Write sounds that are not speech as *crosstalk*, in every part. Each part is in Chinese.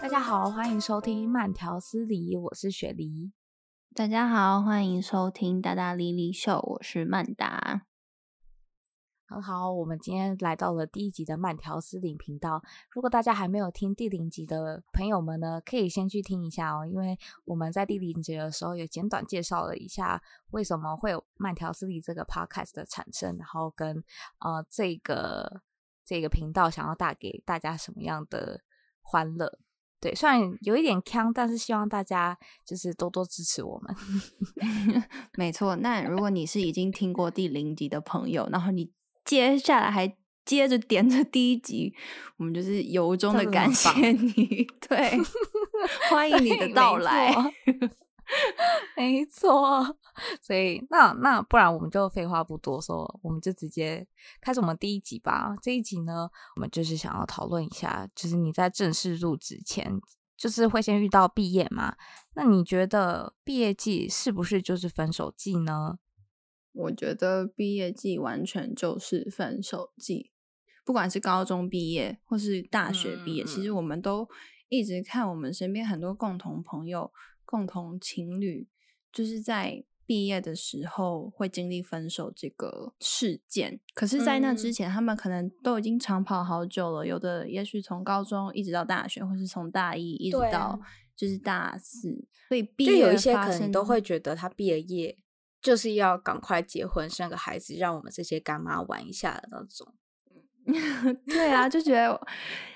大家好，欢迎收听慢条斯理，我是雪梨。大家好，欢迎收听大大莉莉秀，我是曼达。很好，我们今天来到了第一集的慢条斯理频道。如果大家还没有听第零集的朋友们呢，可以先去听一下哦，因为我们在第零集的时候也简短介绍了一下为什么会有慢条斯理这个 podcast 的产生，然后跟呃这个这个频道想要带给大家什么样的欢乐。对，虽然有一点锵，但是希望大家就是多多支持我们。*laughs* 没错，那如果你是已经听过第零集的朋友，然后你。接下来还接着点着第一集，我们就是由衷的感谢你，对，*laughs* 欢迎你的到来，*laughs* 没错。所以那那不然我们就废话不多说，我们就直接开始我们第一集吧。这一集呢，我们就是想要讨论一下，就是你在正式入职前，就是会先遇到毕业嘛？那你觉得毕业季是不是就是分手季呢？我觉得毕业季完全就是分手季，不管是高中毕业或是大学毕业，嗯，其实我们都一直看我们身边很多共同朋友、共同情侣，就是在毕业的时候会经历分手这个事件。可是，在那之前，嗯，他们可能都已经长跑好久了，有的也许从高中一直到大学，或是从大一一直到就是大四，所以毕业就有一些可能都会觉得他毕了业。就是要赶快结婚生个孩子，让我们这些干妈玩一下的那种。*laughs* 对啊，就觉得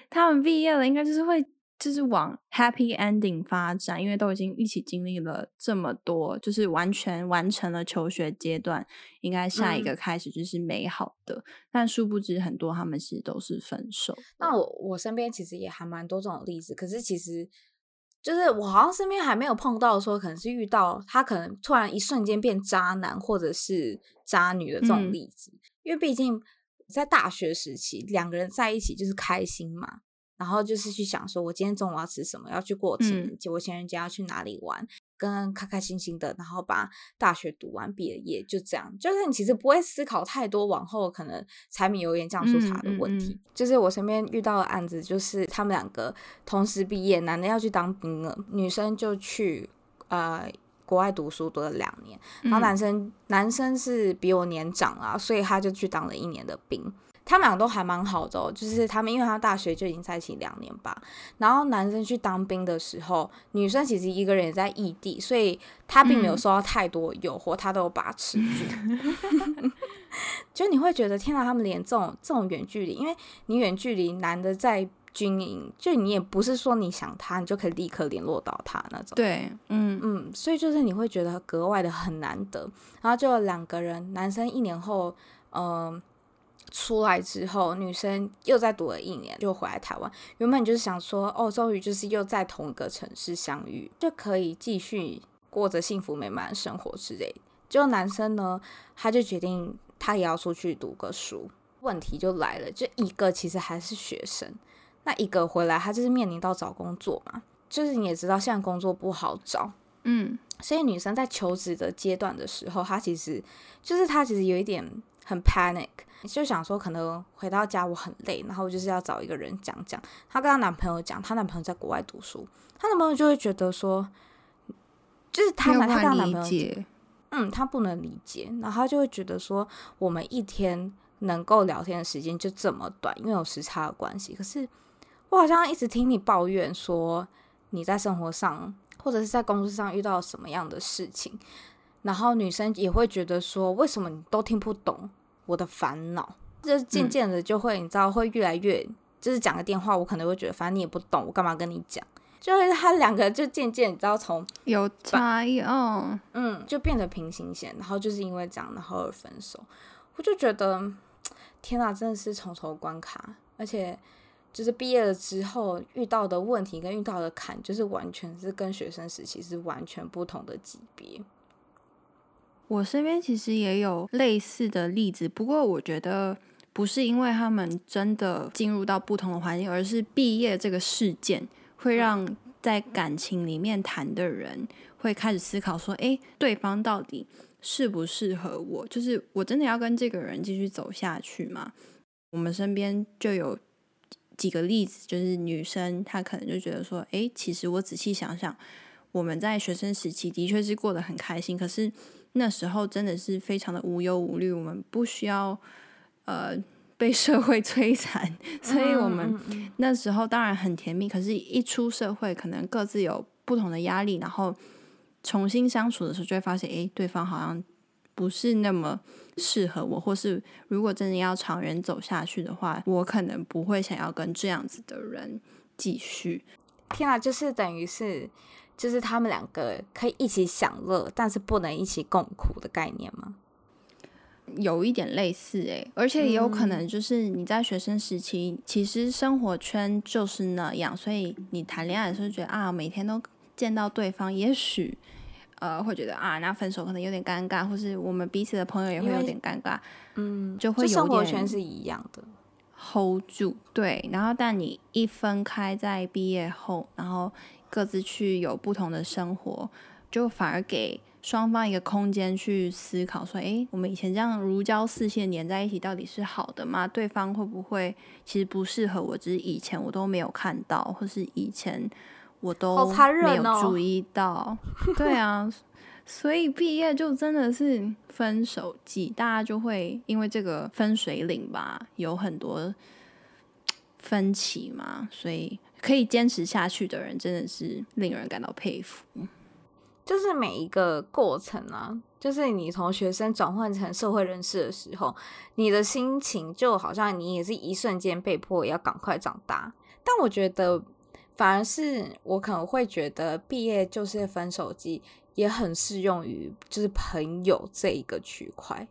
他们毕业了，应该就是会就是往 happy ending 发展，因为都已经一起经历了这么多，就是完全完成了求学阶段，应该下一个开始就是美好的。嗯、但殊不知，很多他们其实都是分手。那我我身边其实也还蛮多这种例子，可是其实。就是我好像身边还没有碰到说，可能是遇到他可能突然一瞬间变渣男或者是渣女的这种例子，嗯、因为毕竟在大学时期两个人在一起就是开心嘛，然后就是去想说我今天中午要吃什么，要去过情人节，我情人节要去哪里玩。跟开开心心的，然后把大学读完，毕了业，就这样。就是你其实不会思考太多往后可能柴米油盐酱醋茶的问题。嗯嗯嗯。就是我身边遇到的案子，就是他们两个同时毕业，男的要去当兵了，女生就去呃国外读书读了两年，然后男生、嗯、男生是比我年长啊，所以他就去当了一年的兵。他们俩都还蛮好的哦，就是他们，因为他大学就已经在一起两年吧。然后男生去当兵的时候，女生其实一个人也在异地，所以他并没有受到太多诱惑，他都有把持住。*laughs* 就你会觉得，天哪，他们连这种这种远距离，因为你远距离，男的在军营，就你也不是说你想他，你就可以立刻联络到他那种。对，嗯嗯，所以就是你会觉得格外的很难得。然后就两个人，男生一年后，嗯、呃。出来之后，女生又再读了一年，就回来台湾。原本就是想说，哦，终于就是又在同一个城市相遇，就可以继续过着幸福美满的生活之类。就男生呢，他就决定他也要出去读个书。问题就来了，就一个其实还是学生，那一个回来他就是面临到找工作嘛，就是你也知道现在工作不好找，嗯，所以女生在求职的阶段的时候，她其实就是她其实有一点。很 panic，就想说可能回到家我很累，然后就是要找一个人讲讲。她跟她男朋友讲，她男朋友在国外读书，她男朋友就会觉得说，就是她男她跟她男朋友，嗯，她不能理解，然后她就会觉得说，我们一天能够聊天的时间就这么短，因为有时差的关系。可是我好像一直听你抱怨说你在生活上或者是在工作上遇到什么样的事情。然后女生也会觉得说，为什么你都听不懂我的烦恼？就是渐渐的就会，你知道，会越来越，就是讲个电话，我可能会觉得，反正你也不懂，我干嘛跟你讲？就是他两个就渐渐，你知道，从有差异哦，嗯，就变得平行线，然后就是因为这样，然后而分手。我就觉得，天哪，真的是重重关卡，而且就是毕业了之后遇到的问题跟遇到的坎，就是完全是跟学生时期是完全不同的级别。我身边其实也有类似的例子，不过我觉得不是因为他们真的进入到不同的环境，而是毕业这个事件会让在感情里面谈的人会开始思考说，诶，对方到底适不适合我？就是我真的要跟这个人继续走下去吗？我们身边就有几个例子，就是女生她可能就觉得说，诶，其实我仔细想想，我们在学生时期的确是过得很开心，可是那时候真的是非常的无忧无虑，我们不需要呃。被社会 *laughs* 摧残，所以我们那时候当然很甜蜜。可是，一出社会，可能各自有不同的压力，然后重新相处的时候，就会发现，诶，对方好像不是那么适合我，或是如果真的要长远走下去的话，我可能不会想要跟这样子的人继续。天啊，就是等于是，就是他们两个可以一起享乐，但是不能一起共苦的概念吗？有一点类似诶，而且也有可能就是你在学生时期，嗯、其实生活圈就是那样，所以你谈恋爱的时候觉得啊，每天都见到对方，也许呃会觉得啊，那分手可能有点尴尬，或是我们彼此的朋友也会有点尴尬，嗯，就会有活圈是一样的，hold 住，对，然后但你一分开，在毕业后，然后各自去有不同的生活，就反而给。双方一个空间去思考，说：“诶，我们以前这样如胶似漆粘在一起，到底是好的吗？对方会不会其实不适合我？只是以前我都没有看到，或是以前我都没有注意到。哦、对啊，所以毕业就真的是分手季，大家就会因为这个分水岭吧，有很多分歧嘛。所以可以坚持下去的人，真的是令人感到佩服。”就是每一个过程啊，就是你从学生转换成社会人士的时候，你的心情就好像你也是一瞬间被迫要赶快长大。但我觉得，反而是我可能会觉得毕业就是分手季，也很适用于就是朋友这一个区块。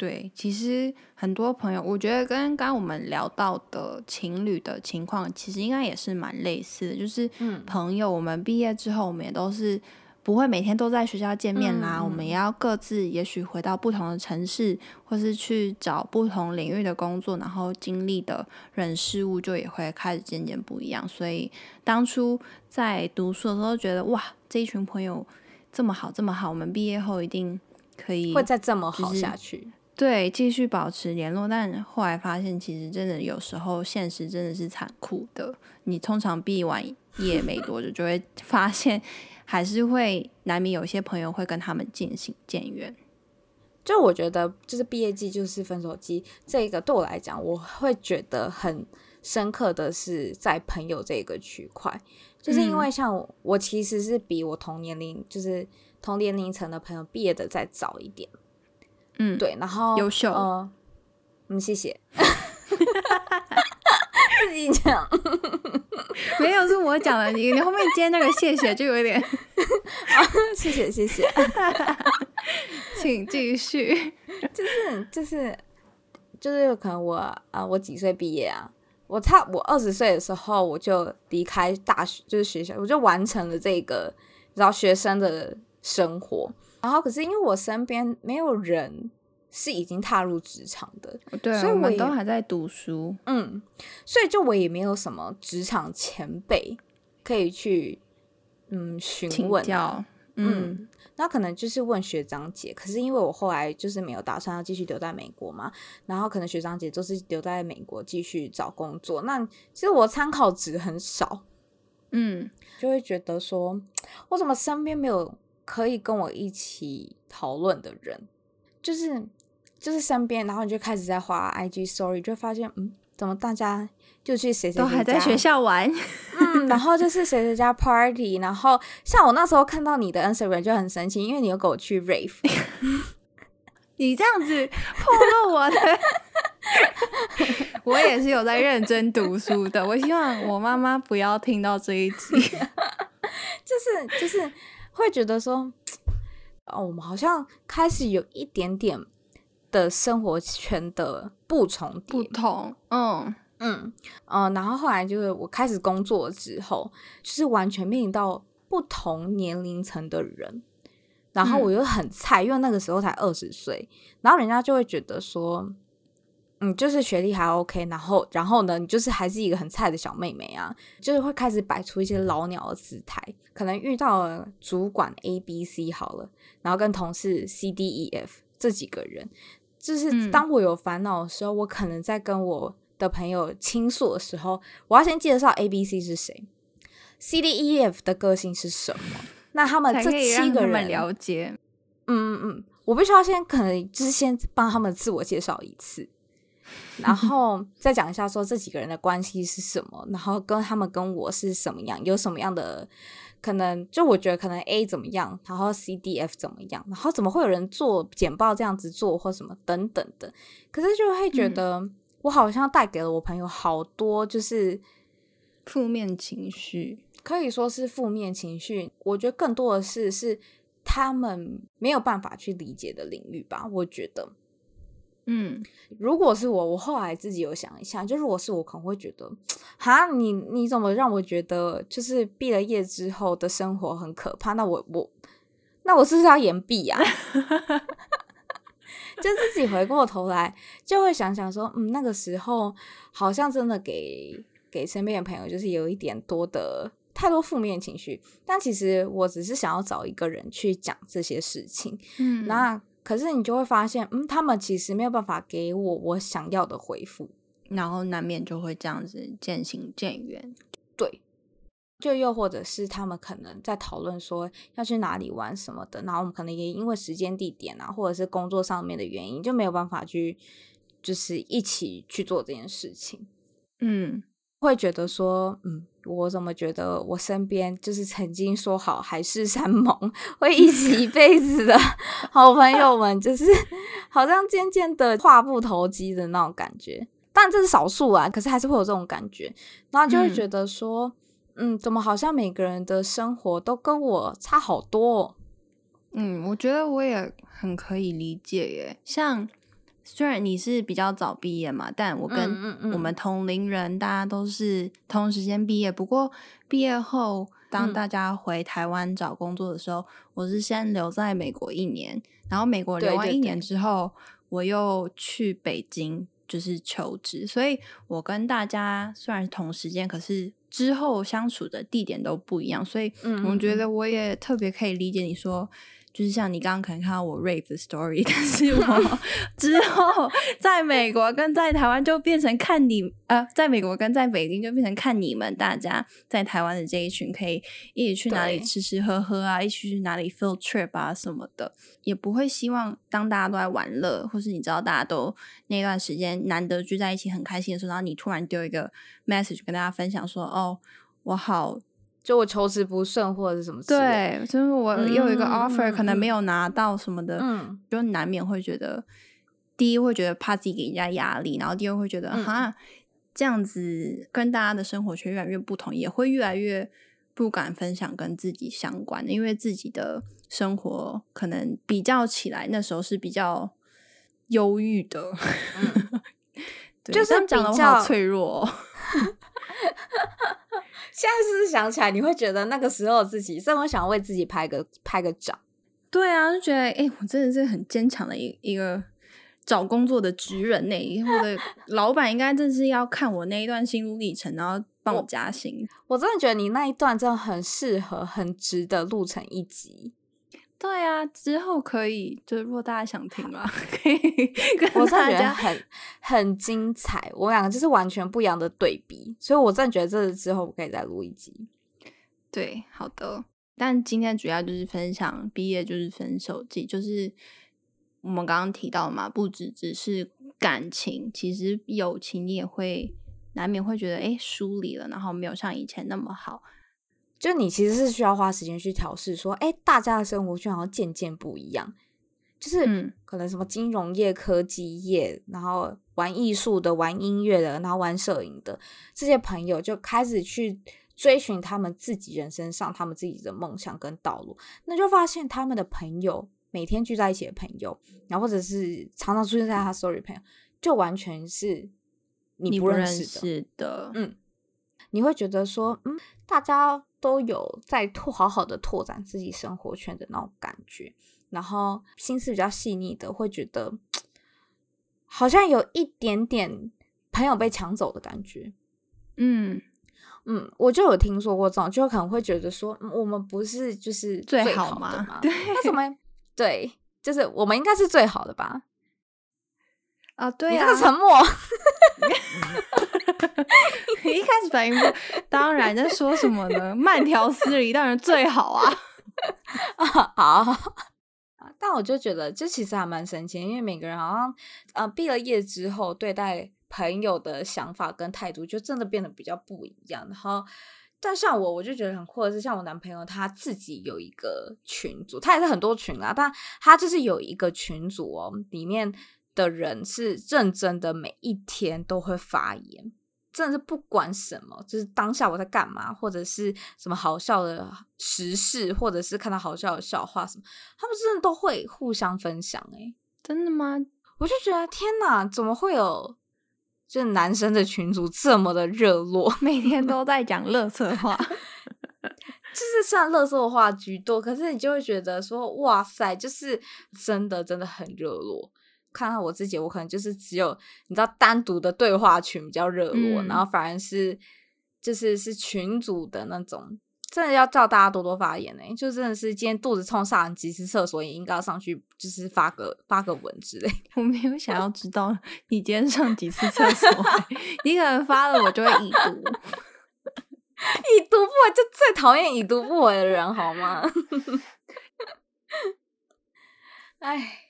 对，其实很多朋友，我觉得跟刚刚我们聊到的情侣的情况，其实应该也是蛮类似的。就是朋友，我们毕业之后，我们也都是。不会每天都在学校见面啦，嗯、我们也要各自也许回到不同的城市，或是去找不同领域的工作，然后经历的人事物就也会开始渐渐不一样。所以当初在读书的时候，觉得哇，这一群朋友这么好，这么好，我们毕业后一定可以会再这么好下去。对，继续保持联络。但后来发现，其实真的有时候现实真的是残酷的。你通常毕完业没多久，就会 *laughs* 发现。还是会难免有些朋友会跟他们渐行渐远。就我觉得，就是毕业季就是分手季，这个对我来讲，我会觉得很深刻的是在朋友这个区块，就是因为像我，我其实是比我同年龄，就是同年龄层的朋友毕业的再早一点。嗯，对，然后优秀，呃，嗯，谢谢。*laughs* 自己讲，没有是我讲的，你你后面接那个谢谢就有点，*laughs* 谢谢谢谢，*laughs* 请继续，就是就是就是可能我啊，我几岁毕业啊？我差我二十岁的时候我就离开大学，就是学校，我就完成了这个然后学生的生活，然后可是因为我身边没有人。是已经踏入职场的，对，所以我们都还在读书，嗯，所以就我也没有什么职场前辈可以去，嗯，询问，教嗯，嗯，那可能就是问学长姐。可是因为我后来就是没有打算要继续留在美国嘛，然后可能学长姐都是留在美国继续找工作，那其实我参考值很少，嗯，就会觉得说，*tsk* 我怎么身边没有可以跟我一起讨论的人，就是。就是身边，然后你就开始在滑 IG Story，就发现，嗯，怎么大家就去谁谁都还在学校玩，*laughs* 嗯，然后就是谁谁家 Party，然后像我那时候看到你的 Instagram 就很神奇，因为你有跟我去 Rave，*laughs* 你这样子破了我的，*laughs* 我也是有在认真读书的，我希望我妈妈不要听到这一集，就是就是会觉得说，哦，我们好像开始有一点点。的生活圈的不重叠，不同，嗯嗯呃，然后后来就是我开始工作之后，就是完全面临到不同年龄层的人，然后我又很菜，嗯、因为那个时候才二十岁，然后人家就会觉得说，嗯，就是学历还 OK，然后然后呢，你就是还是一个很菜的小妹妹啊，就是会开始摆出一些老鸟的姿态，可能遇到了主管 A、B、C 好了，然后跟同事 C、D、E、F 这几个人，就是当我有烦恼的时候，嗯、我可能在跟我的朋友倾诉的时候，我要先介绍 A、B、C 是谁，C、D、E、F 的个性是什么，那他们这七个人了解，嗯嗯嗯，我必须要先可能就是先帮他们自我介绍一次。然后再讲一下，说这几个人的关系是什么，然后跟他们跟我是什么样，有什么样的可能？就我觉得可能 A 怎么样，然后 C、D、F 怎么样，然后怎么会有人做简报这样子做或什么等等的？可是就会觉得我好像带给了我朋友好多就是负面情绪，可以说是负面情绪。我觉得更多的是是他们没有办法去理解的领域吧，我觉得。嗯，如果是我，我后来自己有想一下，就如果是我，可能会觉得，哈，你你怎么让我觉得就是毕了业之后的生活很可怕？那我我，那我是不是要延毕呀？*laughs* 就自己回过头来就会想想说，嗯，那个时候好像真的给给身边的朋友就是有一点多的太多负面情绪，但其实我只是想要找一个人去讲这些事情，嗯，那。可是你就会发现，嗯，他们其实没有办法给我我想要的回复，然后难免就会这样子渐行渐远。对，就又或者是他们可能在讨论说要去哪里玩什么的，然后我们可能也因为时间地点啊，或者是工作上面的原因，就没有办法去就是一起去做这件事情。嗯。会觉得说，嗯，我怎么觉得我身边就是曾经说好海誓山盟会一起一辈子的好朋友们，就是好像渐渐的话不投机的那种感觉。但这是少数啊，可是还是会有这种感觉，然后就会觉得说，嗯，嗯，怎么好像每个人的生活都跟我差好多？嗯，我觉得我也很可以理解耶，像。虽然你是比较早毕业嘛，但我跟我们同龄人，大家都是同时间毕业。不过毕业后，当大家回台湾找工作的时候，我是先留在美国一年，然后美国留完一年之后，我又去北京就是求职。所以我跟大家虽然同时间，可是之后相处的地点都不一样。所以我觉得我也特别可以理解你说。就是像你刚刚可能看到我 rape 的 story，*laughs* 但是我之后在美国跟在台湾就变成看你呃，在美国跟在北京就变成看你们大家在台湾的这一群可以一起去哪里吃吃喝喝啊，一起去哪里 field trip 啊什么的，也不会希望当大家都在玩乐，或是你知道大家都那段时间难得聚在一起很开心的时候，然后你突然丢一个 message 跟大家分享说，哦，我好。就我求职不顺或者是什么之类的，对，就是我又有一个 offer，、嗯、可能没有拿到什么的，嗯，就难免会觉得，第一会觉得怕自己给人家压力，然后第二会觉得，哈、嗯，这样子跟大家的生活圈越来越不同，也会越来越不敢分享跟自己相关的，因为自己的生活可能比较起来，那时候是比较忧郁的，*laughs* 就是讲的话好脆弱、哦。*laughs* *laughs* 现在是不是想起来，你会觉得那个时候自己真的想为自己拍个拍个掌？对啊，就觉得哎、欸，我真的是很坚强的一一个找工作的职人呢。以后的 *laughs* 老板应该正是要看我那一段心路历程，然后帮我加薪我。我真的觉得你那一段真的很适合、很值得录成一集。对啊，之后可以，就是如果大家想听嘛，*laughs* 可以 *laughs* 跟我真的觉得很很精彩。我们两个就是完全不一样的对比，所以我真的觉得这之后我可以再录一集。对，好的。但今天主要就是分享毕业就是分手季，就是我们刚刚提到嘛，不只只是感情，其实友情你也会难免会觉得哎疏离了，然后没有像以前那么好。就你其实是需要花时间去调试，说，哎，大家的生活圈好像渐渐不一样，就是可能什么金融业、科技业，然后玩艺术的、玩音乐的，然后玩摄影的这些朋友，就开始去追寻他们自己人生上他们自己的梦想跟道路，那就发现他们的朋友每天聚在一起的朋友，然后或者是常常出现在他 story 朋友，就完全是你不认识的，识的。嗯，你会觉得说，嗯，大家。都有在拓好好的拓展自己生活圈的那种感觉，然后心思比较细腻的会觉得，好像有一点点朋友被抢走的感觉。嗯嗯，我就有听说过这种，就可能会觉得说，我们不是就是最好的吗？对，为什么？对，就是我们应该是最好的吧？啊，对啊，你这个沉默。*laughs* 你 *laughs* 一开始反应不，当然在说什么呢？慢条斯理当然最好啊。*laughs* 啊好，但我就觉得这其实还蛮神奇，因为每个人好像呃毕了业之后，对待朋友的想法跟态度就真的变得比较不一样。然后，但像我，我就觉得很酷的是，像我男朋友他自己有一个群组，他也是很多群啊，但他就是有一个群组哦，里面的人是认真的，每一天都会发言。真的是不管什么，就是当下我在干嘛，或者是什么好笑的时事，或者是看到好笑的笑话什么，他们真的都会互相分享。诶，真的吗？我就觉得天哪，怎么会有就是男生的群组这么的热络，*laughs* 每天都在讲 *laughs* 乐色话，*laughs* 就是算乐色话居多，可是你就会觉得说哇塞，就是真的真的很热络。看看我自己，我可能就是只有你知道单独的对话群比较热络，嗯、然后反而是就是是群组的那种，真的要叫大家多多发言呢、欸。就真的是今天肚子痛上完几次厕所，也应该要上去就是发个发个文之类。我没有想要知道 *laughs* 你今天上几次厕所，你可能发了我就会已读，已读不回就最讨厌已读不回的人好吗？*laughs* 哎。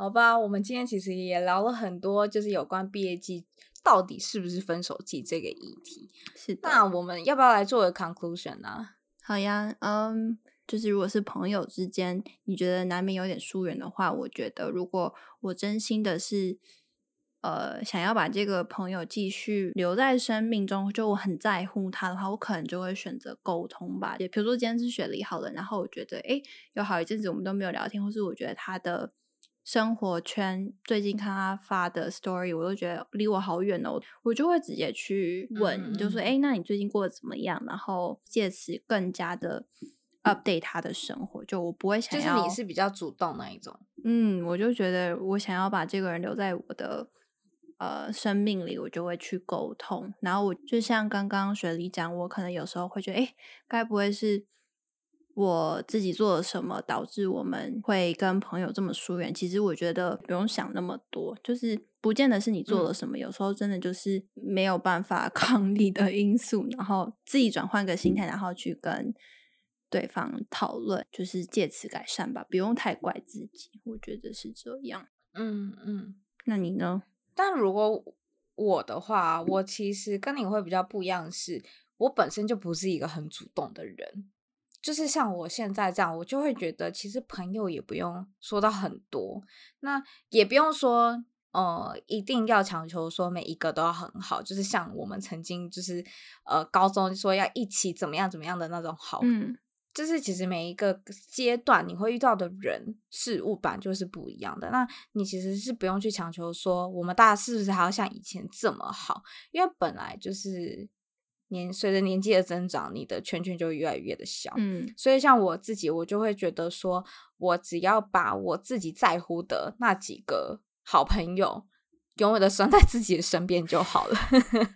好吧，我们今天其实也聊了很多，就是有关毕业季到底是不是分手季这个议题。是的，那我们要不要来做个 conclusion 呢？好呀，嗯，就是如果是朋友之间，你觉得难免有点疏远的话，我觉得如果我真心的是，呃，想要把这个朋友继续留在生命中，就我很在乎他的话，我可能就会选择沟通吧。也比如说今天是雪梨好了，然后我觉得，诶，有好一阵子我们都没有聊天，或是我觉得他的。生活圈最近看他发的 story，我都觉得离我好远哦，我就会直接去问，嗯、就说：“哎，那你最近过得怎么样？”然后借此更加的 update 他的生活。就我不会想要，就是你是比较主动那一种。嗯，我就觉得我想要把这个人留在我的呃生命里，我就会去沟通。然后我就像刚刚雪梨讲，我可能有时候会觉得，哎，该不会是？我自己做了什么导致我们会跟朋友这么疏远？其实我觉得不用想那么多，就是不见得是你做了什么，嗯、有时候真的就是没有办法 *laughs* 抗力的因素，然后自己转换个心态，然后去跟对方讨论，就是借此改善吧，不用太怪自己。我觉得是这样。嗯嗯，那你呢？但如果我的话，我其实跟你会比较不一样的是，我本身就不是一个很主动的人。就是像我现在这样，我就会觉得其实朋友也不用说到很多，那也不用说呃一定要强求说每一个都要很好，就是像我们曾经就是呃高中说要一起怎么样怎么样的那种好，嗯，就是其实每一个阶段你会遇到的人事物版就是不一样的，那你其实是不用去强求说我们大家是不是还要像以前这么好，因为本来就是。年随着年纪的增长，你的圈圈就越来越的小。嗯，所以像我自己，我就会觉得说，我只要把我自己在乎的那几个好朋友，永远的拴在自己的身边就好了。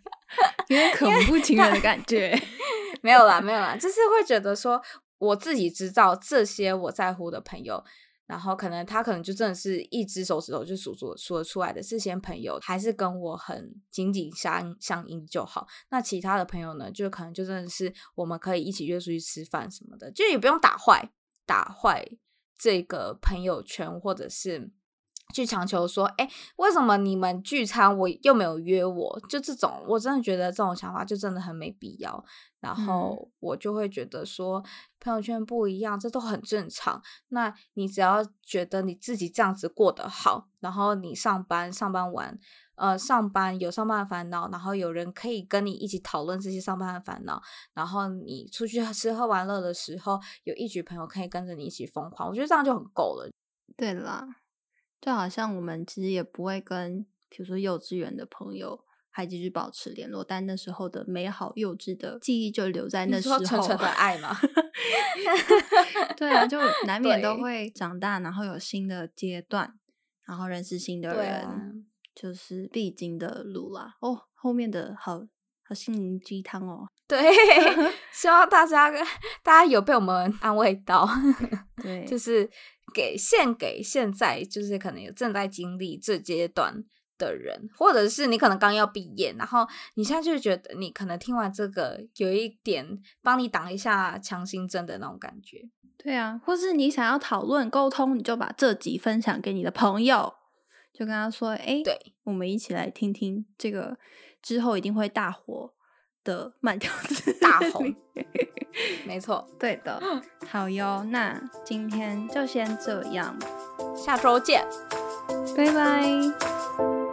*laughs* 有点可不情愿的感觉。*laughs* 没有啦，没有啦，就是会觉得说，我自己知道这些我在乎的朋友。然后可能他可能就真的是一只手指头就数出数得出来的这些朋友，还是跟我很紧紧相相依就好。那其他的朋友呢，就可能就真的是我们可以一起约出去吃饭什么的，就也不用打坏打坏这个朋友圈，或者是去强求说，哎，为什么你们聚餐我又没有约我？就这种，我真的觉得这种想法就真的很没必要。然后我就会觉得说，朋友圈不一样，这都很正常。那你只要觉得你自己这样子过得好，然后你上班上班完，呃，上班有上班的烦恼，然后有人可以跟你一起讨论这些上班的烦恼，然后你出去吃喝玩乐的时候，有一群朋友可以跟着你一起疯狂，我觉得这样就很够了。对啦，就好像我们其实也不会跟，比如说幼稚园的朋友。还继续保持联络，但那时候的美好幼稚的记忆就留在那时候。纯纯的爱嘛，*laughs* 对啊，就难免都会长大，然后有新的阶段，然后认识新的人，就是必经的路啦。哦，后面的好好心灵鸡汤哦。对，*laughs* 希望大家大家有被我们安慰到。*laughs* 对，就是给献给现在就是可能有正在经历这阶段的人，或者是你可能刚要毕业，然后你现在就觉得你可能听完这个有一点帮你挡一下强心针的那种感觉。对啊，或是你想要讨论沟通，你就把这集分享给你的朋友，就跟他说：“哎，对，我们一起来听听这个之后一定会大火的慢条斯大红。*laughs* ”没错，对的。好哟，那今天就先这样，下周见，拜拜。